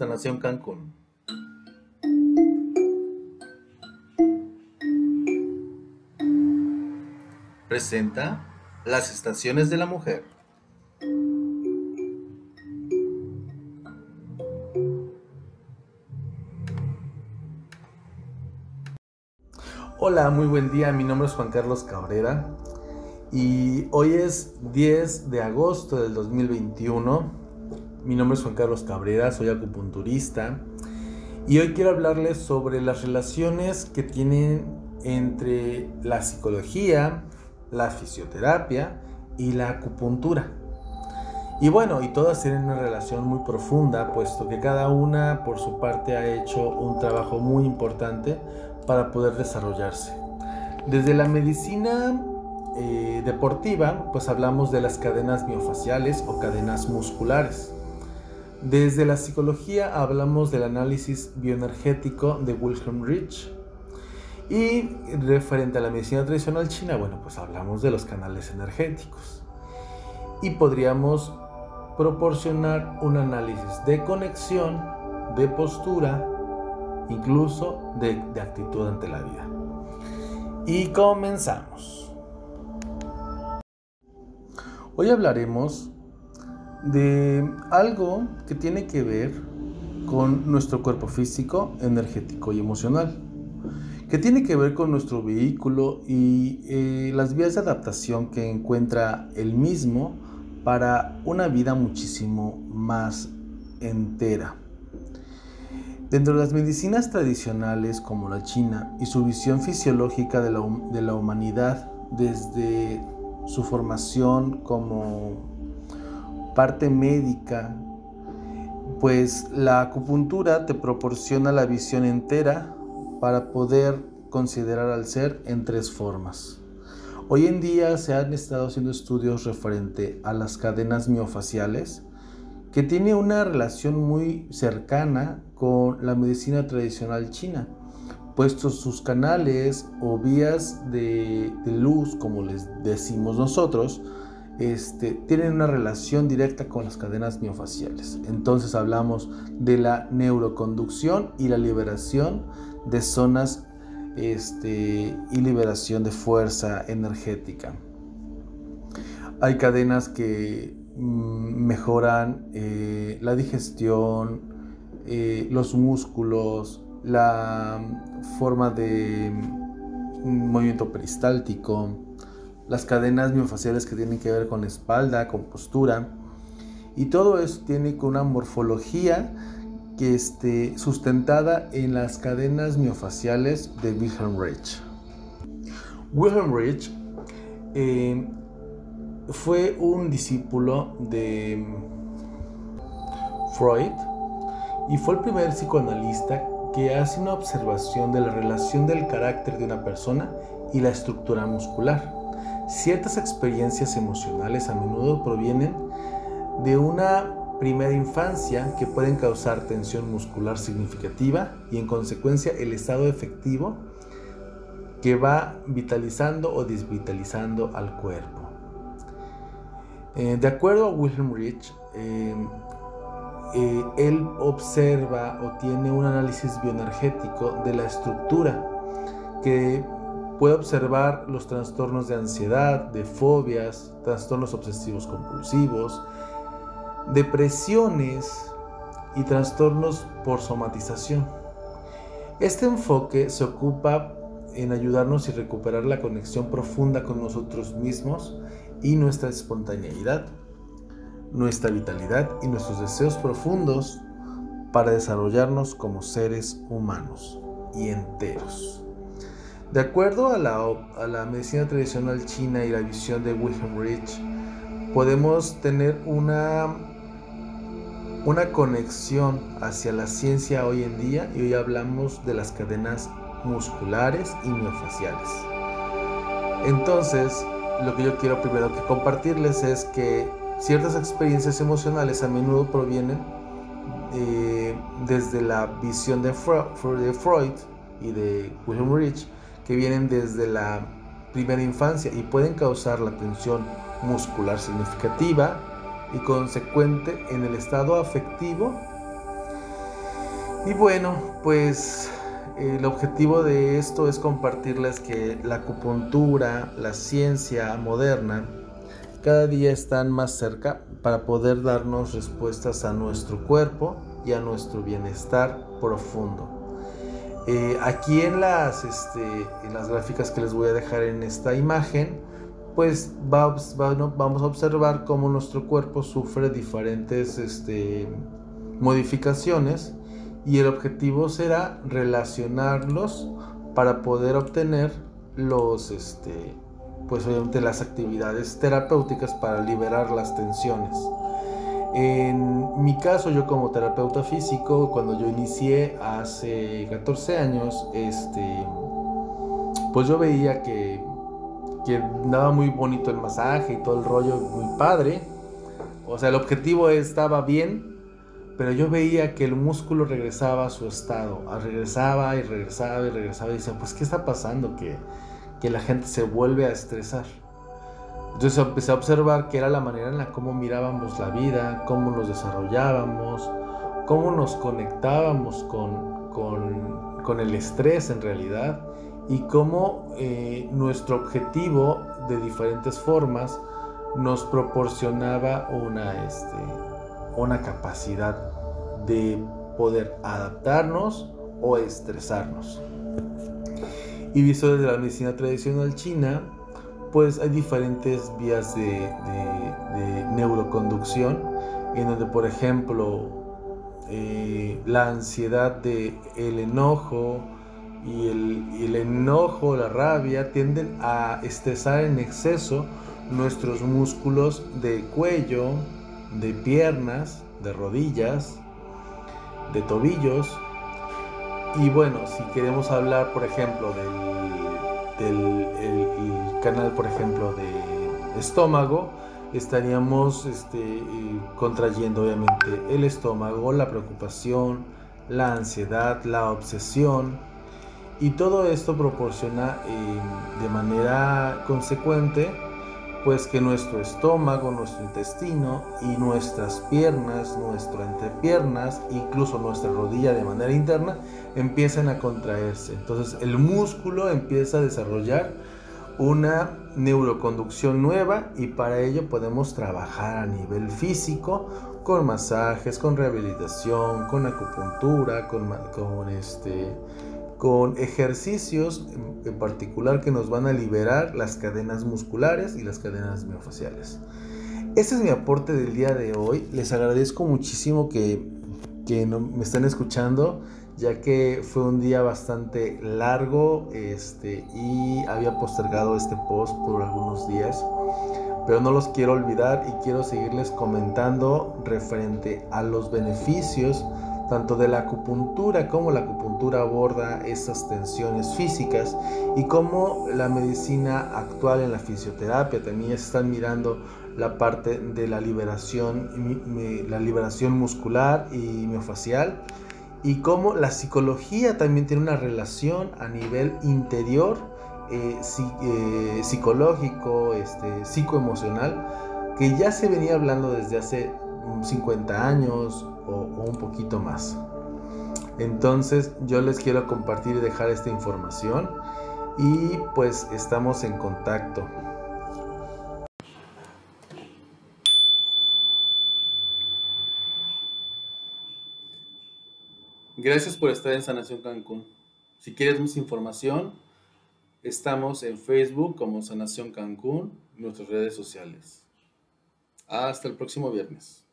Sanación Cancún. Presenta las estaciones de la mujer. Hola, muy buen día. Mi nombre es Juan Carlos Cabrera y hoy es 10 de agosto del 2021. Mi nombre es Juan Carlos Cabrera, soy acupunturista y hoy quiero hablarles sobre las relaciones que tienen entre la psicología, la fisioterapia y la acupuntura. Y bueno, y todas tienen una relación muy profunda, puesto que cada una por su parte ha hecho un trabajo muy importante para poder desarrollarse. Desde la medicina eh, deportiva, pues hablamos de las cadenas miofaciales o cadenas musculares. Desde la psicología hablamos del análisis bioenergético de Wilhelm Rich. Y referente a la medicina tradicional china, bueno, pues hablamos de los canales energéticos. Y podríamos proporcionar un análisis de conexión, de postura, incluso de, de actitud ante la vida. Y comenzamos. Hoy hablaremos de algo que tiene que ver con nuestro cuerpo físico, energético y emocional, que tiene que ver con nuestro vehículo y eh, las vías de adaptación que encuentra el mismo para una vida muchísimo más entera. Dentro de las medicinas tradicionales como la china y su visión fisiológica de la, de la humanidad desde su formación como parte médica, pues la acupuntura te proporciona la visión entera para poder considerar al ser en tres formas. Hoy en día se han estado haciendo estudios referente a las cadenas miofaciales, que tiene una relación muy cercana con la medicina tradicional china, puestos sus canales o vías de, de luz, como les decimos nosotros, este, tienen una relación directa con las cadenas miofaciales. Entonces hablamos de la neuroconducción y la liberación de zonas este, y liberación de fuerza energética. Hay cadenas que mm, mejoran eh, la digestión, eh, los músculos, la forma de mm, movimiento peristáltico, las cadenas miofaciales que tienen que ver con espalda, con postura. Y todo eso tiene una morfología que esté sustentada en las cadenas miofaciales de Wilhelm Reich. Wilhelm Reich eh, fue un discípulo de Freud y fue el primer psicoanalista que hace una observación de la relación del carácter de una persona y la estructura muscular. Ciertas experiencias emocionales a menudo provienen de una primera infancia que pueden causar tensión muscular significativa y en consecuencia el estado efectivo que va vitalizando o desvitalizando al cuerpo. Eh, de acuerdo a Wilhelm Rich, eh, eh, él observa o tiene un análisis bioenergético de la estructura que puede observar los trastornos de ansiedad, de fobias, trastornos obsesivos compulsivos, depresiones y trastornos por somatización. Este enfoque se ocupa en ayudarnos y recuperar la conexión profunda con nosotros mismos y nuestra espontaneidad nuestra vitalidad y nuestros deseos profundos para desarrollarnos como seres humanos y enteros. De acuerdo a la, medicina tradicional china y la visión de Wilhelm Rich, podemos tener una, una conexión hacia la ciencia hoy en día y hoy hablamos de las cadenas musculares y miofaciales. Entonces, lo que yo quiero primero que compartirles es que Ciertas experiencias emocionales a menudo provienen eh, desde la visión de Freud, y de Wilhelm Rich, que vienen desde la primera infancia y pueden causar la tensión muscular significativa y consecuente en el estado afectivo Y bueno, pues el objetivo de esto es compartirles que la acupuntura, la ciencia moderna, cada día están más cerca para poder darnos respuestas a nuestro cuerpo y a nuestro bienestar profundo. Eh, aquí en las, este, en las gráficas que les voy a dejar en esta imagen, pues vamos a observar cómo nuestro cuerpo sufre diferentes este, modificaciones y el objetivo será relacionarlos para poder obtener este, pues las actividades terapéuticas para liberar las tensiones. En mi caso, yo como terapeuta físico, cuando yo inicié hace 14 años, este, pues yo veía que, que daba muy bonito el masaje y todo el rollo, muy padre. O sea, el objetivo estaba bien, pero yo veía que el músculo regresaba a su estado, regresaba y regresaba y regresaba y decía, pues ¿qué está pasando? Que, que la gente se vuelve a estresar. Entonces empecé a observar que era la manera en la cómo mirábamos la vida, cómo nos desarrollábamos, cómo nos conectábamos con, con, el estrés en realidad y cómo eh, nuestro objetivo de diferentes formas nos proporcionaba una, este, una capacidad de poder adaptarnos o estresarnos. Y visto desde la medicina tradicional china, pues hay diferentes vías de, neuroconducción, en donde por ejemplo eh, la ansiedad de el enojo y el, enojo, la rabia, tienden a estresar en exceso nuestros músculos de cuello, de piernas, de rodillas, de tobillos. Y bueno, si queremos hablar, por ejemplo, del canal, por ejemplo, de estómago, estaríamos este, contrayendo obviamente el estómago, la preocupación, la ansiedad, la obsesión. Y todo esto proporciona eh, de manera consecuente pues que nuestro estómago, nuestro intestino y nuestras piernas, nuestras entrepiernas, incluso nuestra rodilla de manera interna, empiezan a contraerse. Entonces el músculo empieza a desarrollar una neuroconducción nueva y para ello podemos trabajar a nivel físico con masajes, con rehabilitación, con acupuntura, con, este con ejercicios en particular que nos van a liberar las cadenas musculares y las cadenas miofaciales. Este es mi aporte del día de hoy. Les agradezco muchísimo que, que me estén escuchando, ya que fue un día bastante largo este, y había postergado este post por algunos días. Pero no los quiero olvidar y quiero seguirles comentando referente a los beneficios tanto de la acupuntura como la acupuntura aborda esas tensiones físicas y como la medicina actual en la fisioterapia también están mirando la parte de la liberación, la liberación muscular y miofacial y cómo la psicología también tiene una relación a nivel interior, eh, eh, psicológico, este, psicoemocional, que ya se venía hablando desde hace 50 años o, un poquito más. Entonces yo les quiero compartir y dejar esta información y pues estamos en contacto. Gracias por estar en Sanación Cancún. Si quieres más información, estamos en Facebook como Sanación Cancún, nuestras redes sociales. Hasta el próximo viernes.